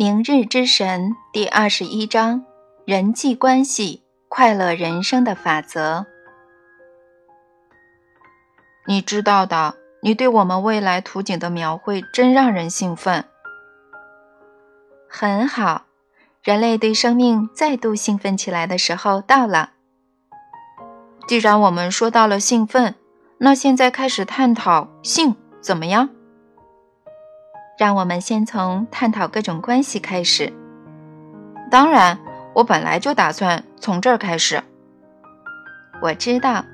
明日之神第二十一章：人际关系，快乐人生的法则。你知道的，你对我们未来图景的描绘真让人兴奋。很好，人类对生命再度兴奋起来的时候到了。既然我们说到了兴奋，那现在开始探讨性怎么样？让我们先从探讨各种关系开始。当然，我本来就打算从这儿开始。我知道。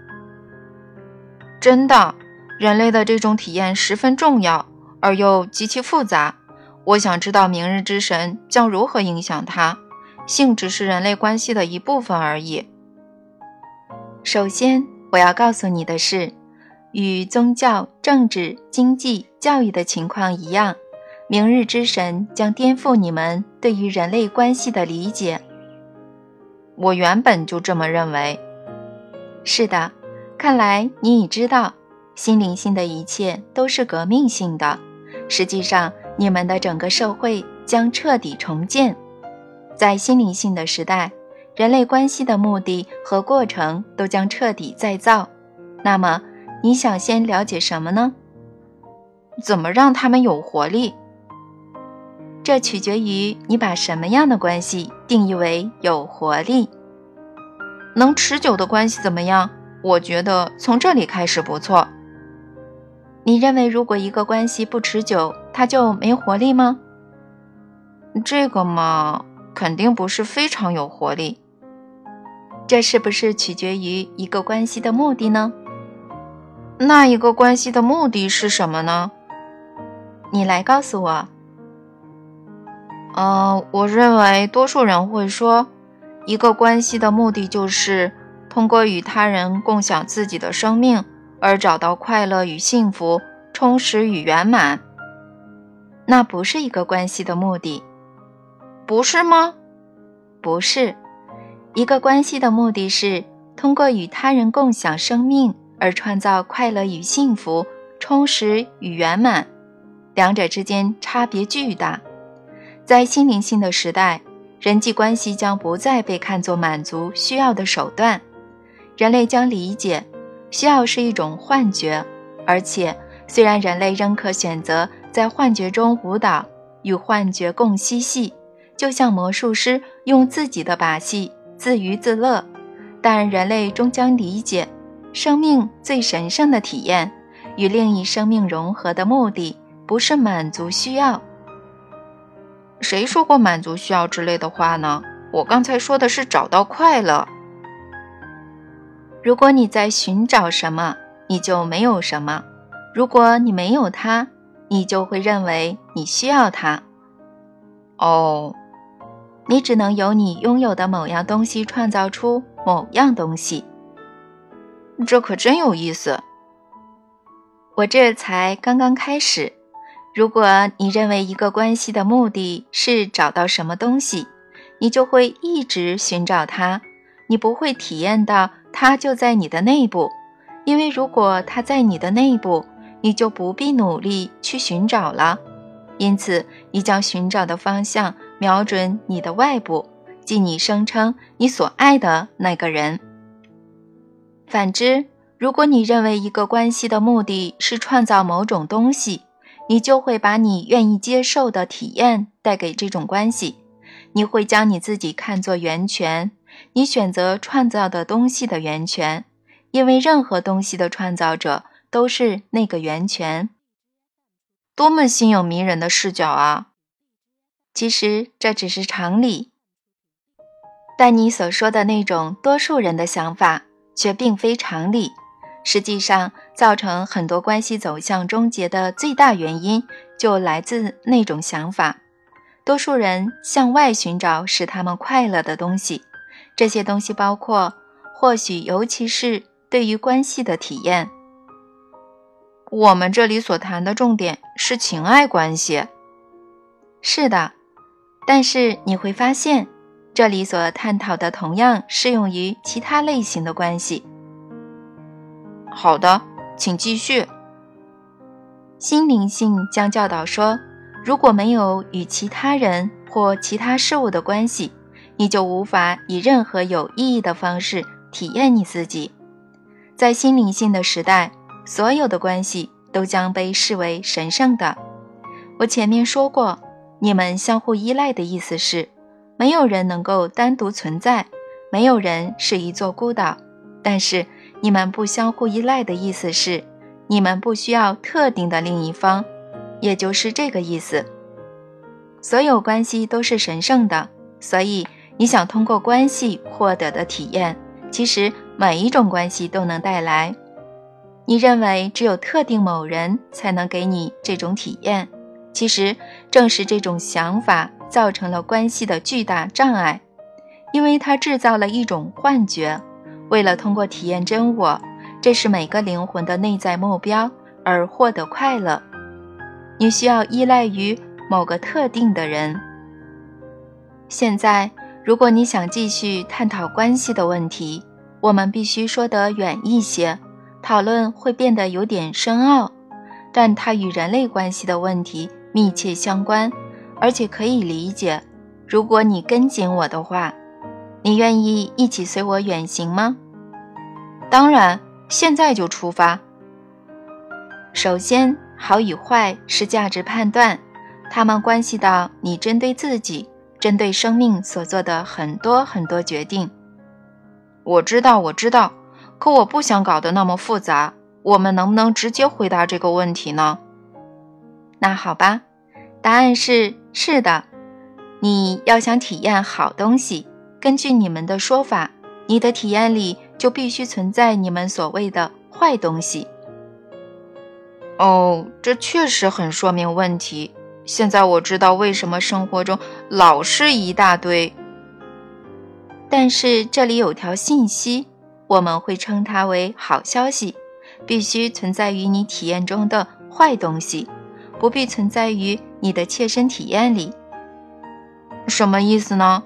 真的，人类的这种体验十分重要，而又极其复杂。我想知道明日之神将如何影响它。性只是人类关系的一部分而已。首先，我要告诉你的是，与宗教、政治、经济、教育的情况一样，明日之神将颠覆你们对于人类关系的理解。我原本就这么认为。是的。看来你已知道，心灵性的一切都是革命性的。实际上，你们的整个社会将彻底重建。在心灵性的时代，人类关系的目的和过程都将彻底再造。那么，你想先了解什么呢？怎么让他们有活力？这取决于你把什么样的关系定义为有活力。能持久的关系怎么样？我觉得从这里开始不错。你认为如果一个关系不持久，它就没活力吗？这个嘛，肯定不是非常有活力。这是不是取决于一个关系的目的呢？那一个关系的目的是什么呢？你来告诉我。嗯，我认为多数人会说，一个关系的目的就是。通过与他人共享自己的生命而找到快乐与幸福、充实与圆满，那不是一个关系的目的，不是吗？不是，一个关系的目的是通过与他人共享生命而创造快乐与幸福、充实与圆满，两者之间差别巨大。在心灵性的时代，人际关系将不再被看作满足需要的手段。人类将理解，需要是一种幻觉，而且虽然人类仍可选择在幻觉中舞蹈，与幻觉共嬉戏，就像魔术师用自己的把戏自娱自乐，但人类终将理解，生命最神圣的体验与另一生命融合的目的，不是满足需要。谁说过满足需要之类的话呢？我刚才说的是找到快乐。如果你在寻找什么，你就没有什么；如果你没有它，你就会认为你需要它。哦，你只能由你拥有的某样东西创造出某样东西。这可真有意思。我这才刚刚开始。如果你认为一个关系的目的是找到什么东西，你就会一直寻找它，你不会体验到。它就在你的内部，因为如果它在你的内部，你就不必努力去寻找了。因此，你将寻找的方向瞄准你的外部，即你声称你所爱的那个人。反之，如果你认为一个关系的目的是创造某种东西，你就会把你愿意接受的体验带给这种关系，你会将你自己看作源泉。你选择创造的东西的源泉，因为任何东西的创造者都是那个源泉。多么心有迷人的视角啊！其实这只是常理，但你所说的那种多数人的想法却并非常理。实际上，造成很多关系走向终结的最大原因就来自那种想法。多数人向外寻找使他们快乐的东西。这些东西包括，或许尤其是对于关系的体验。我们这里所谈的重点是情爱关系。是的，但是你会发现，这里所探讨的同样适用于其他类型的关系。好的，请继续。心灵性将教导说，如果没有与其他人。或其他事物的关系，你就无法以任何有意义的方式体验你自己。在心灵性的时代，所有的关系都将被视为神圣的。我前面说过，你们相互依赖的意思是，没有人能够单独存在，没有人是一座孤岛。但是，你们不相互依赖的意思是，你们不需要特定的另一方，也就是这个意思。所有关系都是神圣的，所以你想通过关系获得的体验，其实每一种关系都能带来。你认为只有特定某人才能给你这种体验，其实正是这种想法造成了关系的巨大障碍，因为它制造了一种幻觉。为了通过体验真我，这是每个灵魂的内在目标而获得快乐，你需要依赖于。某个特定的人。现在，如果你想继续探讨关系的问题，我们必须说得远一些，讨论会变得有点深奥，但它与人类关系的问题密切相关，而且可以理解。如果你跟紧我的话，你愿意一起随我远行吗？当然，现在就出发。首先，好与坏是价值判断。它们关系到你针对自己、针对生命所做的很多很多决定。我知道，我知道，可我不想搞得那么复杂。我们能不能直接回答这个问题呢？那好吧，答案是是的。你要想体验好东西，根据你们的说法，你的体验里就必须存在你们所谓的坏东西。哦，这确实很说明问题。现在我知道为什么生活中老是一大堆。但是这里有条信息，我们会称它为好消息。必须存在于你体验中的坏东西，不必存在于你的切身体验里。什么意思呢？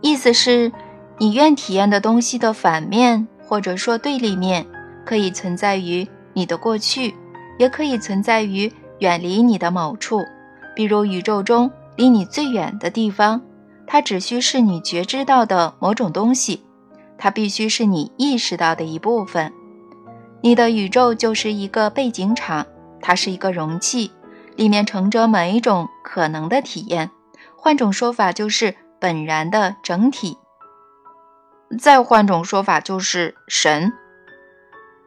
意思是，你愿体验的东西的反面，或者说对立面，可以存在于你的过去，也可以存在于。远离你的某处，比如宇宙中离你最远的地方，它只需是你觉知到的某种东西，它必须是你意识到的一部分。你的宇宙就是一个背景场，它是一个容器，里面盛着每一种可能的体验。换种说法，就是本然的整体。再换种说法，就是神。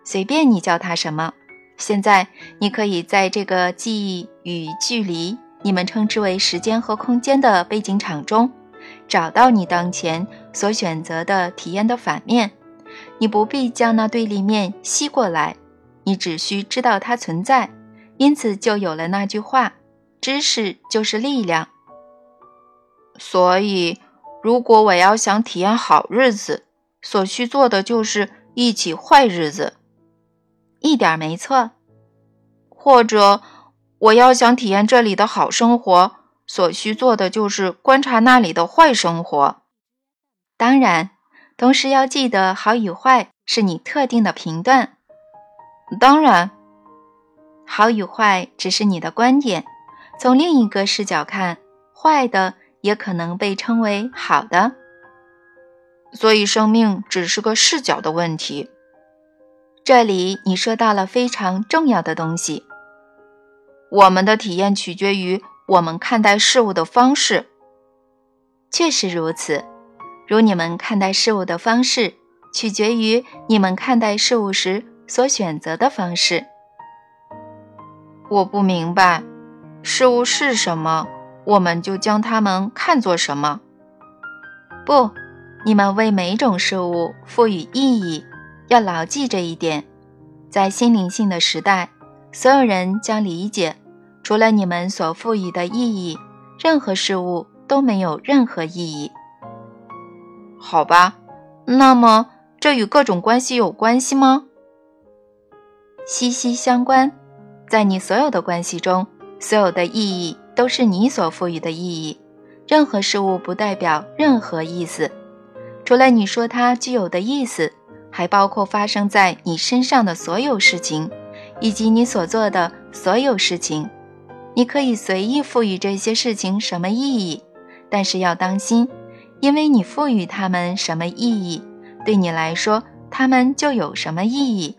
随便你叫它什么。现在，你可以在这个记忆与距离（你们称之为时间和空间）的背景场中，找到你当前所选择的体验的反面。你不必将那对立面吸过来，你只需知道它存在。因此，就有了那句话：“知识就是力量。”所以，如果我要想体验好日子，所需做的就是一起坏日子。一点没错，或者我要想体验这里的好生活，所需做的就是观察那里的坏生活。当然，同时要记得，好与坏是你特定的评断。当然，好与坏只是你的观点。从另一个视角看，坏的也可能被称为好的。所以，生命只是个视角的问题。这里你说到了非常重要的东西。我们的体验取决于我们看待事物的方式。确实如此，如你们看待事物的方式，取决于你们看待事物时所选择的方式。我不明白，事物是什么，我们就将它们看作什么。不，你们为每种事物赋予意义。要牢记这一点，在心灵性的时代，所有人将理解，除了你们所赋予的意义，任何事物都没有任何意义。好吧，那么这与各种关系有关系吗？息息相关。在你所有的关系中，所有的意义都是你所赋予的意义。任何事物不代表任何意思，除了你说它具有的意思。还包括发生在你身上的所有事情，以及你所做的所有事情。你可以随意赋予这些事情什么意义，但是要当心，因为你赋予它们什么意义，对你来说，它们就有什么意义，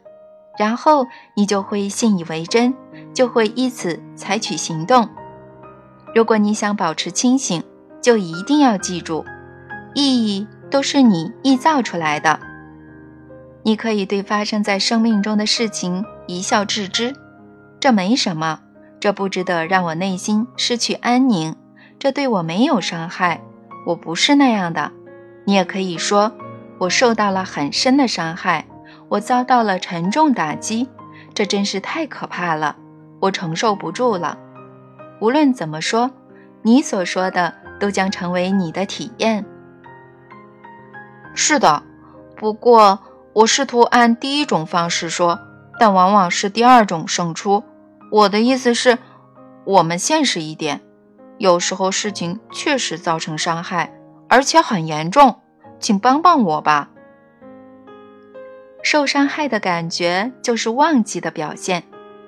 然后你就会信以为真，就会依此采取行动。如果你想保持清醒，就一定要记住，意义都是你臆造出来的。你可以对发生在生命中的事情一笑置之，这没什么，这不值得让我内心失去安宁，这对我没有伤害，我不是那样的。你也可以说，我受到了很深的伤害，我遭到了沉重打击，这真是太可怕了，我承受不住了。无论怎么说，你所说的都将成为你的体验。是的，不过。我试图按第一种方式说，但往往是第二种胜出。我的意思是，我们现实一点，有时候事情确实造成伤害，而且很严重，请帮帮我吧。受伤害的感觉就是忘记的表现，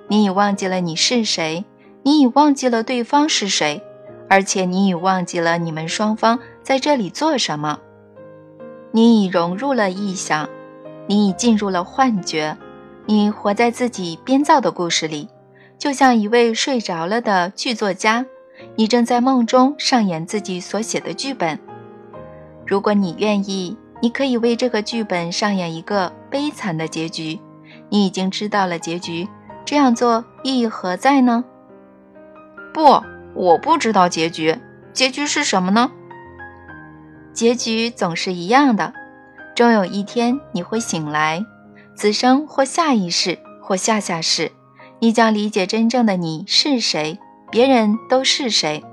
你已忘记了你是谁，你已忘记了对方是谁，而且你已忘记了你们双方在这里做什么，你已融入了臆想。你已进入了幻觉，你活在自己编造的故事里，就像一位睡着了的剧作家。你正在梦中上演自己所写的剧本。如果你愿意，你可以为这个剧本上演一个悲惨的结局。你已经知道了结局，这样做意义何在呢？不，我不知道结局。结局是什么呢？结局总是一样的。终有一天你会醒来，此生或下一世或下下世，你将理解真正的你是谁，别人都是谁，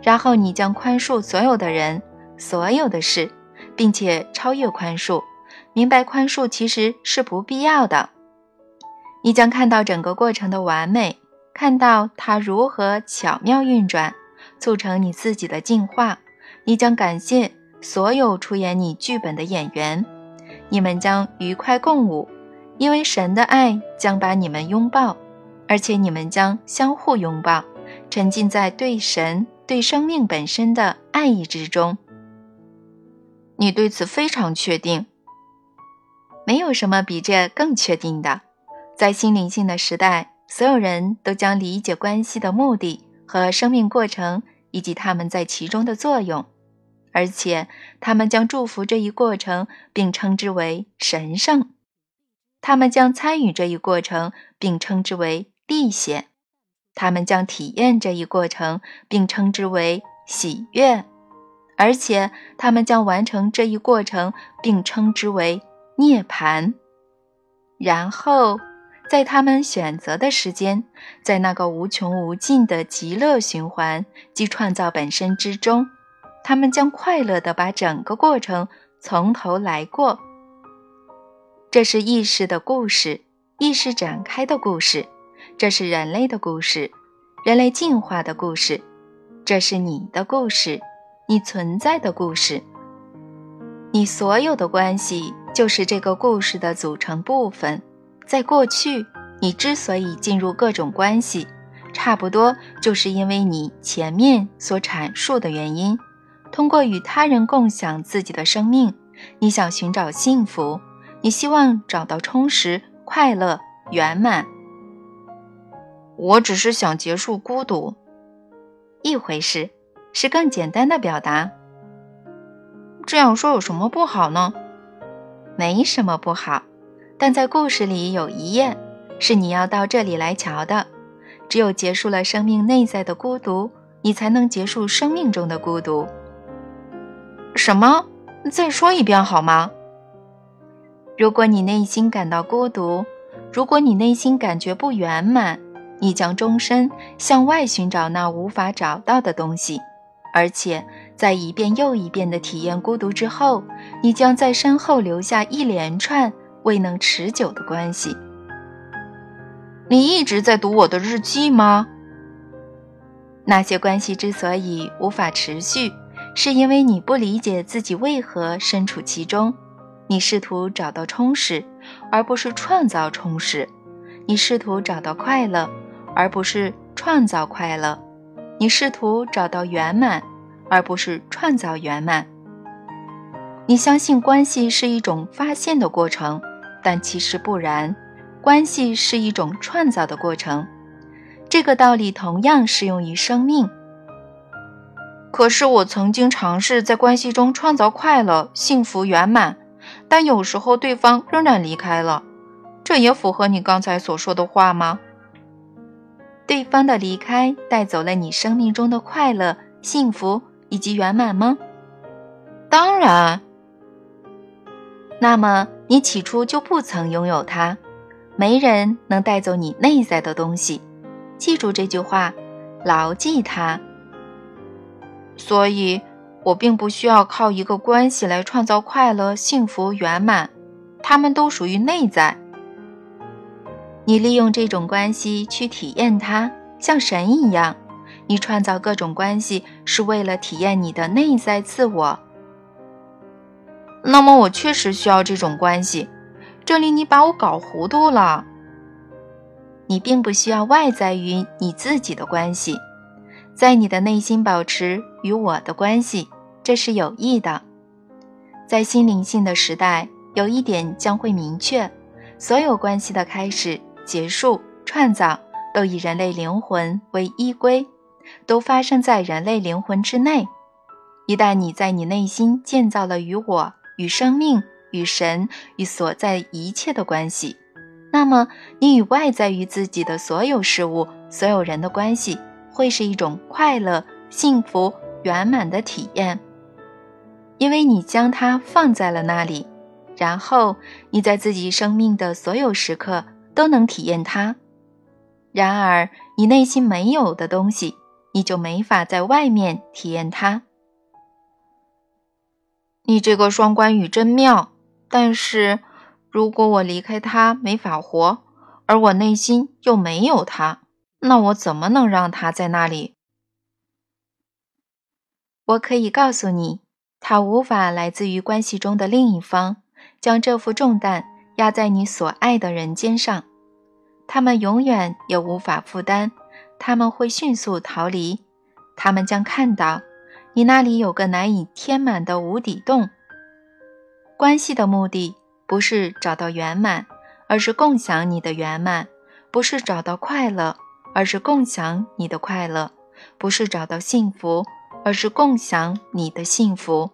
然后你将宽恕所有的人、所有的事，并且超越宽恕，明白宽恕其实是不必要的。你将看到整个过程的完美，看到它如何巧妙运转，促成你自己的进化。你将感谢。所有出演你剧本的演员，你们将愉快共舞，因为神的爱将把你们拥抱，而且你们将相互拥抱，沉浸在对神、对生命本身的爱意之中。你对此非常确定？没有什么比这更确定的。在心灵性的时代，所有人都将理解关系的目的和生命过程，以及他们在其中的作用。而且，他们将祝福这一过程，并称之为神圣；他们将参与这一过程，并称之为历险；他们将体验这一过程，并称之为喜悦；而且，他们将完成这一过程，并称之为涅槃。然后，在他们选择的时间，在那个无穷无尽的极乐循环及创造本身之中。他们将快乐地把整个过程从头来过。这是意识的故事，意识展开的故事，这是人类的故事，人类进化的故事，这是你的故事，你存在的故事。你所有的关系就是这个故事的组成部分。在过去，你之所以进入各种关系，差不多就是因为你前面所阐述的原因。通过与他人共享自己的生命，你想寻找幸福，你希望找到充实、快乐、圆满。我只是想结束孤独，一回事，是更简单的表达。这样说有什么不好呢？没什么不好，但在故事里有一页是你要到这里来瞧的。只有结束了生命内在的孤独，你才能结束生命中的孤独。什么？再说一遍好吗？如果你内心感到孤独，如果你内心感觉不圆满，你将终身向外寻找那无法找到的东西，而且在一遍又一遍的体验孤独之后，你将在身后留下一连串未能持久的关系。你一直在读我的日记吗？那些关系之所以无法持续。是因为你不理解自己为何身处其中，你试图找到充实，而不是创造充实；你试图找到快乐，而不是创。造快乐，你试图找到圆满，而不是创造圆满。你相信关系是一种发现的过程，但其实不然，关系是一种创造的过程。这个道理同样适用于生命。可是我曾经尝试在关系中创造快乐、幸福、圆满，但有时候对方仍然离开了。这也符合你刚才所说的话吗？对方的离开带走了你生命中的快乐、幸福以及圆满吗？当然。那么你起初就不曾拥有它。没人能带走你内在的东西。记住这句话，牢记它。所以，我并不需要靠一个关系来创造快乐、幸福、圆满，它们都属于内在。你利用这种关系去体验它，像神一样。你创造各种关系是为了体验你的内在自我。那么，我确实需要这种关系。这里你把我搞糊涂了。你并不需要外在于你自己的关系。在你的内心保持与我的关系，这是有益的。在心灵性的时代，有一点将会明确：所有关系的开始、结束、创造，都以人类灵魂为依归，都发生在人类灵魂之内。一旦你在你内心建造了与我、与生命、与神、与所在一切的关系，那么你与外在于自己的所有事物、所有人的关系。会是一种快乐、幸福、圆满的体验，因为你将它放在了那里，然后你在自己生命的所有时刻都能体验它。然而，你内心没有的东西，你就没法在外面体验它。你这个双关语真妙，但是如果我离开他没法活，而我内心又没有他。那我怎么能让他在那里？我可以告诉你，他无法来自于关系中的另一方将这副重担压在你所爱的人肩上，他们永远也无法负担，他们会迅速逃离，他们将看到你那里有个难以填满的无底洞。关系的目的不是找到圆满，而是共享你的圆满；不是找到快乐。而是共享你的快乐，不是找到幸福，而是共享你的幸福。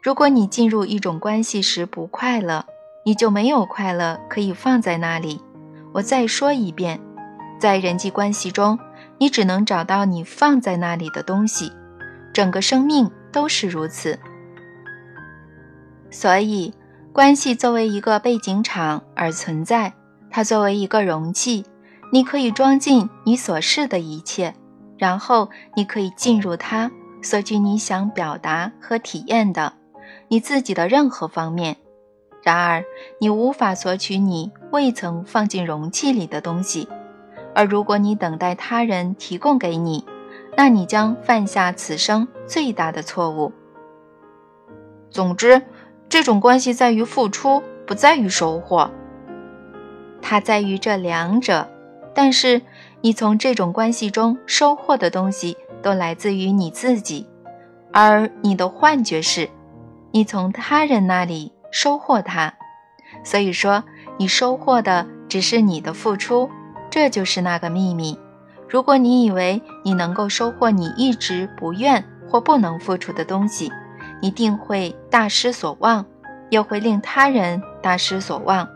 如果你进入一种关系时不快乐，你就没有快乐可以放在那里。我再说一遍，在人际关系中，你只能找到你放在那里的东西。整个生命都是如此。所以，关系作为一个背景场而存在，它作为一个容器。你可以装进你所示的一切，然后你可以进入它，索取你想表达和体验的你自己的任何方面。然而，你无法索取你未曾放进容器里的东西。而如果你等待他人提供给你，那你将犯下此生最大的错误。总之，这种关系在于付出，不在于收获。它在于这两者。但是，你从这种关系中收获的东西都来自于你自己，而你的幻觉是，你从他人那里收获它。所以说，你收获的只是你的付出，这就是那个秘密。如果你以为你能够收获你一直不愿或不能付出的东西，你定会大失所望，也会令他人大失所望。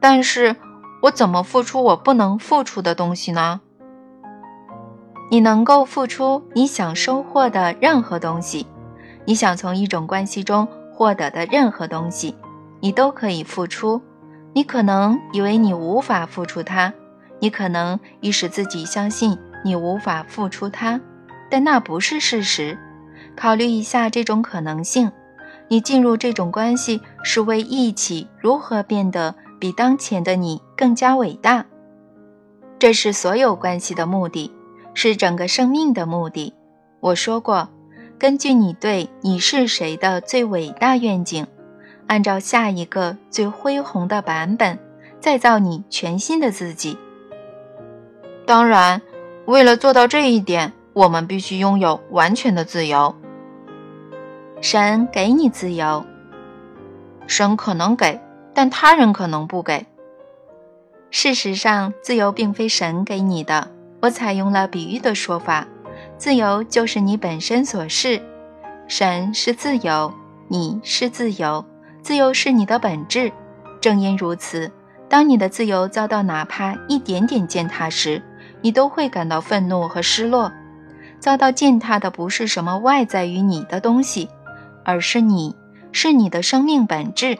但是。我怎么付出我不能付出的东西呢？你能够付出你想收获的任何东西，你想从一种关系中获得的任何东西，你都可以付出。你可能以为你无法付出它，你可能已使自己相信你无法付出它，但那不是事实。考虑一下这种可能性：你进入这种关系是为一起如何变得。比当前的你更加伟大，这是所有关系的目的，是整个生命的目的。我说过，根据你对你是谁的最伟大愿景，按照下一个最恢宏的版本，再造你全新的自己。当然，为了做到这一点，我们必须拥有完全的自由。神给你自由，神可能给，但他人可能不给。事实上，自由并非神给你的。我采用了比喻的说法，自由就是你本身所是。神是自由，你是自由，自由是你的本质。正因如此，当你的自由遭到哪怕一点点践踏时，你都会感到愤怒和失落。遭到践踏的不是什么外在于你的东西，而是你，是你的生命本质。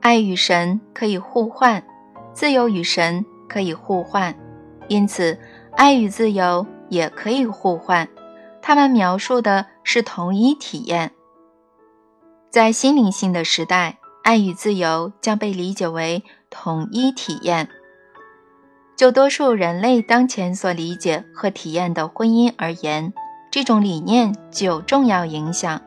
爱与神可以互换，自由与神可以互换，因此爱与自由也可以互换。他们描述的是同一体验。在心灵性的时代，爱与自由将被理解为统一体验。就多数人类当前所理解和体验的婚姻而言，这种理念具有重要影响。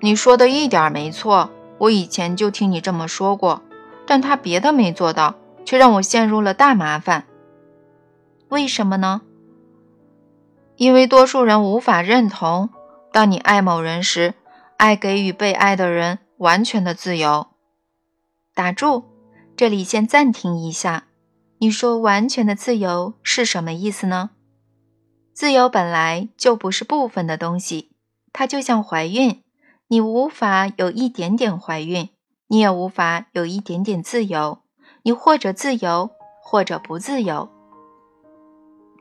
你说的一点没错，我以前就听你这么说过，但他别的没做到，却让我陷入了大麻烦。为什么呢？因为多数人无法认同，当你爱某人时，爱给予被爱的人完全的自由。打住，这里先暂停一下。你说完全的自由是什么意思呢？自由本来就不是部分的东西，它就像怀孕，你无法有一点点怀孕，你也无法有一点点自由，你或者自由，或者不自由。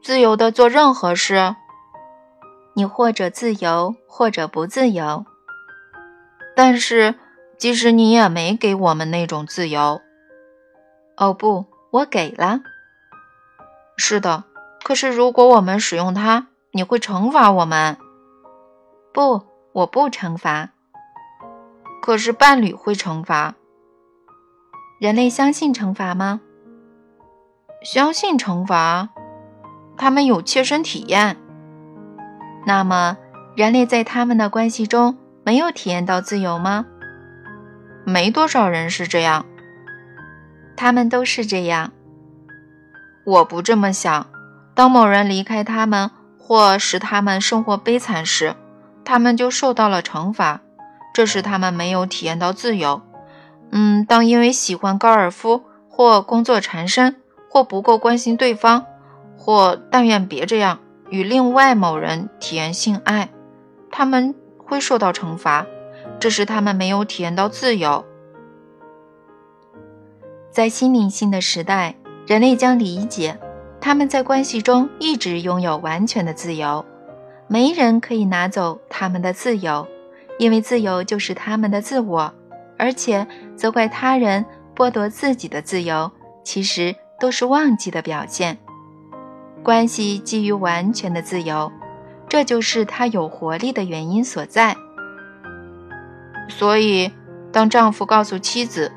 自由的做任何事，你或者自由，或者不自由。但是，即使你也没给我们那种自由。哦不。我给了，是的。可是如果我们使用它，你会惩罚我们。不，我不惩罚。可是伴侣会惩罚。人类相信惩罚吗？相信惩罚，他们有切身体验。那么，人类在他们的关系中没有体验到自由吗？没多少人是这样。他们都是这样，我不这么想。当某人离开他们或使他们生活悲惨时，他们就受到了惩罚，这使他们没有体验到自由。嗯，当因为喜欢高尔夫或工作缠身，或不够关心对方，或但愿别这样与另外某人体验性爱，他们会受到惩罚，这使他们没有体验到自由。在心灵性的时代，人类将理解，他们在关系中一直拥有完全的自由，没人可以拿走他们的自由，因为自由就是他们的自我。而且责怪他人剥夺自己的自由，其实都是忘记的表现。关系基于完全的自由，这就是它有活力的原因所在。所以，当丈夫告诉妻子，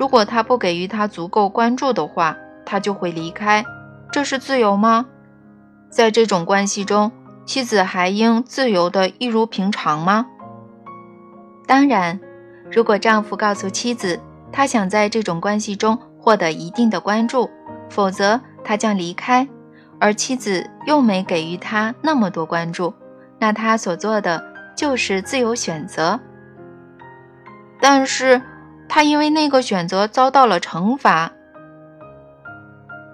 如果他不给予他足够关注的话，他就会离开。这是自由吗？在这种关系中，妻子还应自由的一如平常吗？当然，如果丈夫告诉妻子他想在这种关系中获得一定的关注，否则他将离开，而妻子又没给予他那么多关注，那他所做的就是自由选择。但是。他因为那个选择遭到了惩罚。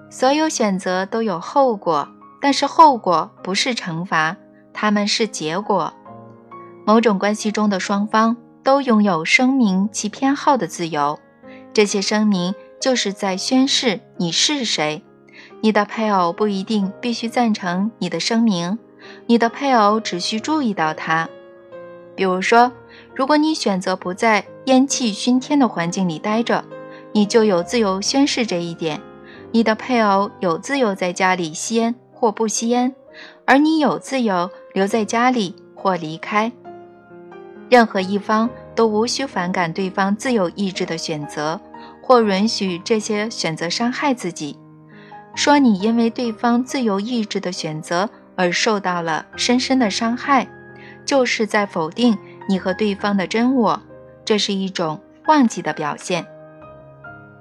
所有选择都有后果，但是后果不是惩罚，他们是结果。某种关系中的双方都拥有声明其偏好的自由，这些声明就是在宣示你是谁。你的配偶不一定必须赞成你的声明，你的配偶只需注意到它。比如说，如果你选择不在烟气熏天的环境里待着，你就有自由宣誓这一点。你的配偶有自由在家里吸烟或不吸烟，而你有自由留在家里或离开。任何一方都无需反感对方自由意志的选择，或允许这些选择伤害自己。说你因为对方自由意志的选择而受到了深深的伤害。就是在否定你和对方的真我，这是一种忘记的表现。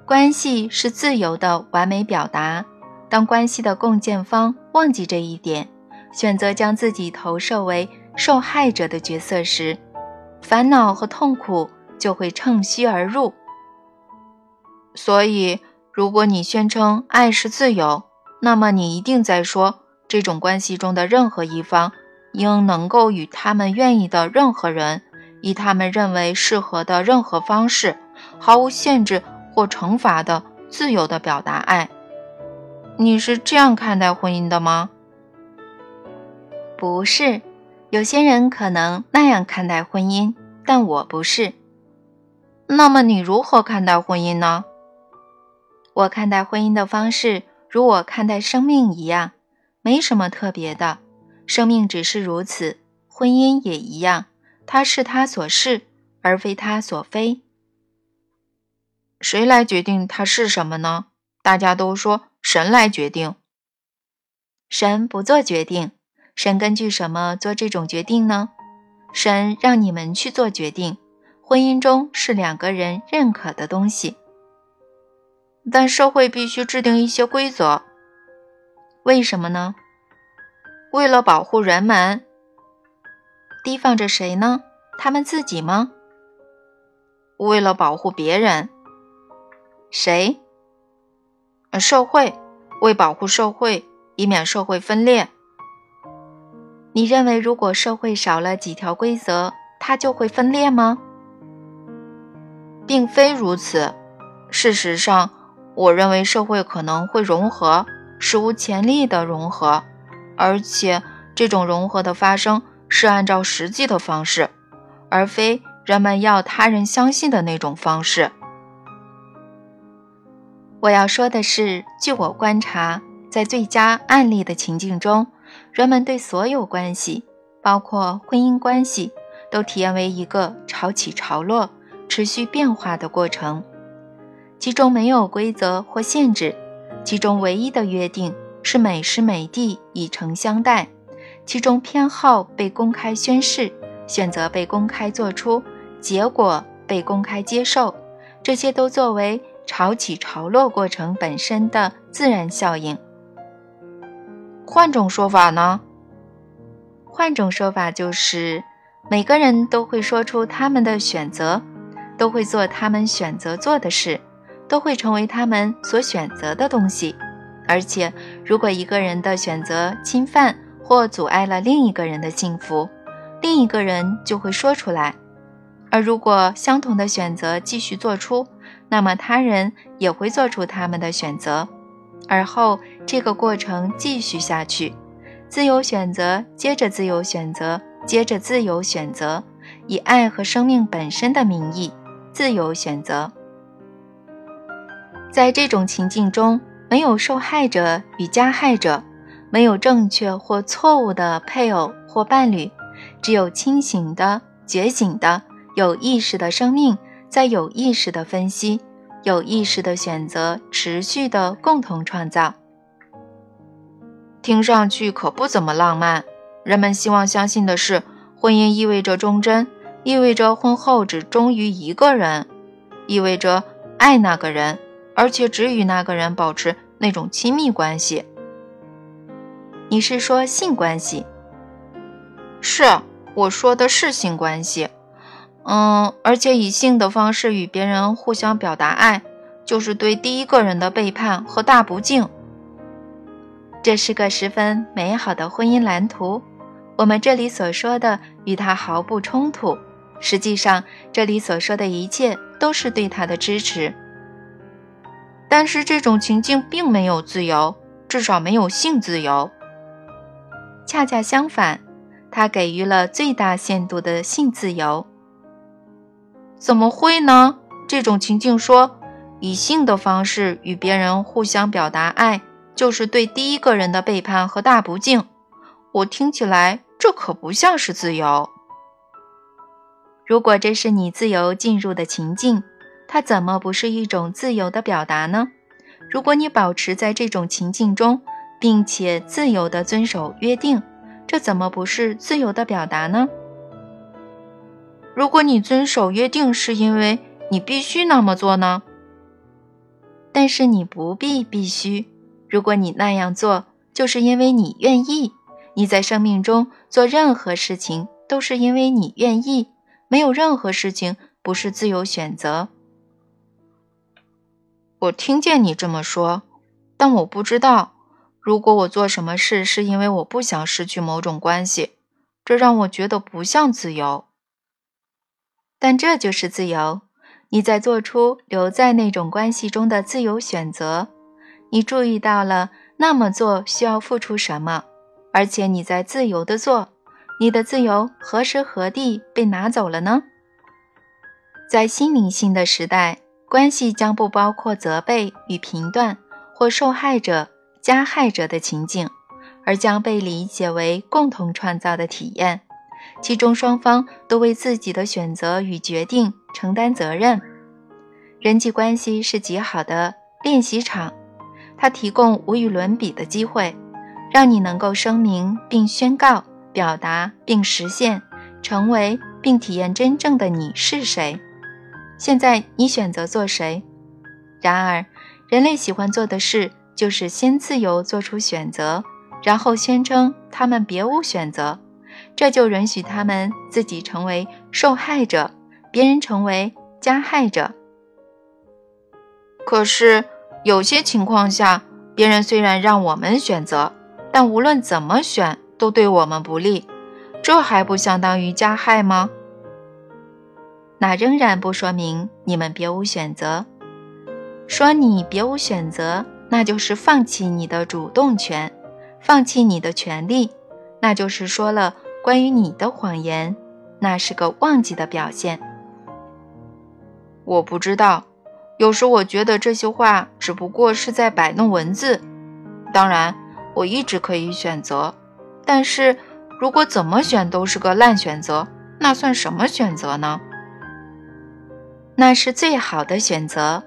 关系是自由的完美表达。当关系的共建方忘记这一点，选择将自己投射为受害者的角色时，烦恼和痛苦就会趁虚而入。所以，如果你宣称爱是自由，那么你一定在说，这种关系中的任何一方应能够与他们愿意的任何人，以他们认为适合的任何方式，毫无限制。或惩罚的自由的表达爱，你是这样看待婚姻的吗？不是，有些人可能那样看待婚姻，但我不是。那么你如何看待婚姻呢？我看待婚姻的方式，如我看待生命一样，没什么特别的。生命只是如此，婚姻也一样，它是他所是，而非他所非。谁来决定它是什么呢？大家都说神来决定。神不做决定，神根据什么做这种决定呢？神让你们去做决定。婚姻中是两个人认可的东西，但社会必须制定一些规则。为什么呢？为了保护人们。提防着谁呢？他们自己吗？为了保护别人。谁？社会为保护社会，以免社会分裂。你认为，如果社会少了几条规则，它就会分裂吗？并非如此。事实上，我认为社会可能会融合，史无前例的融合，而且这种融合的发生是按照实际的方式，而非人们要他人相信的那种方式。我要说的是，据我观察，在最佳案例的情境中，人们对所有关系，包括婚姻关系，都体验为一个潮起潮落、持续变化的过程。其中没有规则或限制，其中唯一的约定是每时每地以诚相待，其中偏好被公开宣示，选择被公开做出，结果被公开接受，这些都作为。潮起潮落过程本身的自然效应。换种说法呢？换种说法就是，每个人都会说出他们的选择，都会做他们选择做的事，都会成为他们所选择的东西。而且，如果一个人的选择侵犯或阻碍了另一个人的幸福，另一个人就会说出来；而如果相同的选择继续做出，那么他人也会做出他们的选择，而后这个过程继续下去，自由选择接着自由选择接着自由选择，以爱和生命本身的名义自由选择。在这种情境中，没有受害者与加害者，没有正确或错误的配偶或伴侣，只有清醒的、觉醒的、有意识的生命。在有意识的分析、有意识的选择、持续的共同创造，听上去可不怎么浪漫。人们希望相信的是，婚姻意味着忠贞，意味着婚后只忠于一个人，意味着爱那个人，而且只与那个人保持那种亲密关系。你是说性关系？是，我说的是性关系。嗯，而且以性的方式与别人互相表达爱，就是对第一个人的背叛和大不敬。这是个十分美好的婚姻蓝图。我们这里所说的与他毫不冲突。实际上，这里所说的一切都是对他的支持。但是这种情境并没有自由，至少没有性自由。恰恰相反，他给予了最大限度的性自由。怎么会呢？这种情境说，以性的方式与别人互相表达爱，就是对第一个人的背叛和大不敬。我听起来，这可不像是自由。如果这是你自由进入的情境，它怎么不是一种自由的表达呢？如果你保持在这种情境中，并且自由地遵守约定，这怎么不是自由的表达呢？如果你遵守约定，是因为你必须那么做呢？但是你不必必须。如果你那样做，就是因为你愿意。你在生命中做任何事情，都是因为你愿意。没有任何事情不是自由选择。我听见你这么说，但我不知道，如果我做什么事是因为我不想失去某种关系，这让我觉得不像自由。但这就是自由，你在做出留在那种关系中的自由选择。你注意到了那么做需要付出什么，而且你在自由的做。你的自由何时何地被拿走了呢？在心灵性的时代，关系将不包括责备与评断或受害者、加害者的情境，而将被理解为共同创造的体验，其中双方都为自己的选择与决定承担责任。人际关系是极好的练习场，它提供无与伦比的机会，让你能够声明并宣告。表达并实现，成为并体验真正的你是谁。现在你选择做谁？然而，人类喜欢做的事就是先自由做出选择，然后宣称他们别无选择，这就允许他们自己成为受害者，别人成为加害者。可是，有些情况下，别人虽然让我们选择，但无论怎么选。都对我们不利，这还不相当于加害吗？那仍然不说明你们别无选择。说你别无选择，那就是放弃你的主动权，放弃你的权利，那就是说了关于你的谎言，那是个忘记的表现。我不知道，有时我觉得这些话只不过是在摆弄文字。当然，我一直可以选择。但是如果怎么选都是个烂选择，那算什么选择呢？那是最好的选择。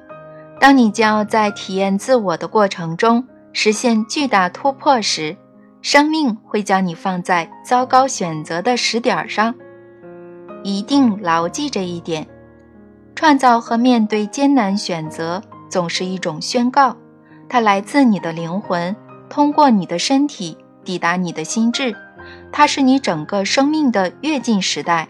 当你将要在体验自我的过程中实现巨大突破时，生命会将你放在糟糕选择的时点上。一定牢记这一点。创造和面对艰难选择总是一种宣告，它来自你的灵魂，通过你的身体。抵达你的心智，它是你整个生命的跃进时代。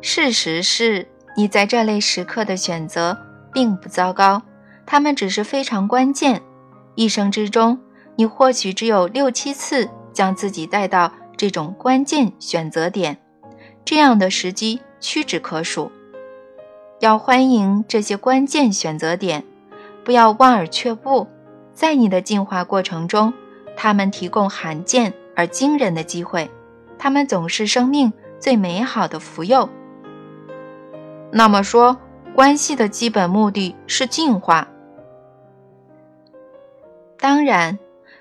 事实是，你在这类时刻的选择并不糟糕，他们只是非常关键。一生之中，你或许只有六七次将自己带到这种关键选择点，这样的时机屈指可数。要欢迎这些关键选择点，不要望而却步，在你的进化过程中。他们提供罕见而惊人的机会，他们总是生命最美好的福佑。那么说，关系的基本目的是进化。当然，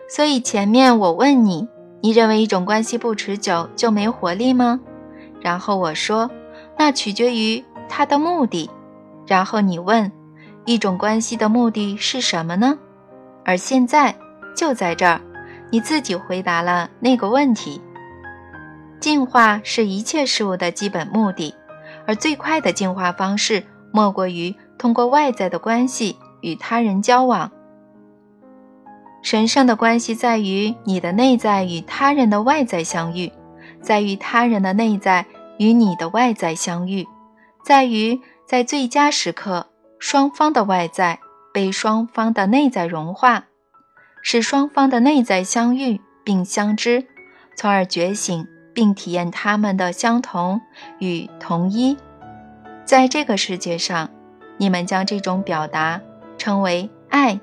所以前面我问你，你认为一种关系不持久就没活力吗？然后我说，那取决于它的目的。然后你问，一种关系的目的是什么呢？而现在就在这儿。你自己回答了那个问题。进化是一切事物的基本目的，而最快的进化方式莫过于通过外在的关系与他人交往。神圣的关系在于你的内在与他人的外在相遇，在于他人的内在与你的外在相遇，在于在最佳时刻，双方的外在被双方的内在融化。使双方的内在相遇并相知，从而觉醒并体验他们的相同与同一。在这个世界上，你们将这种表达称为爱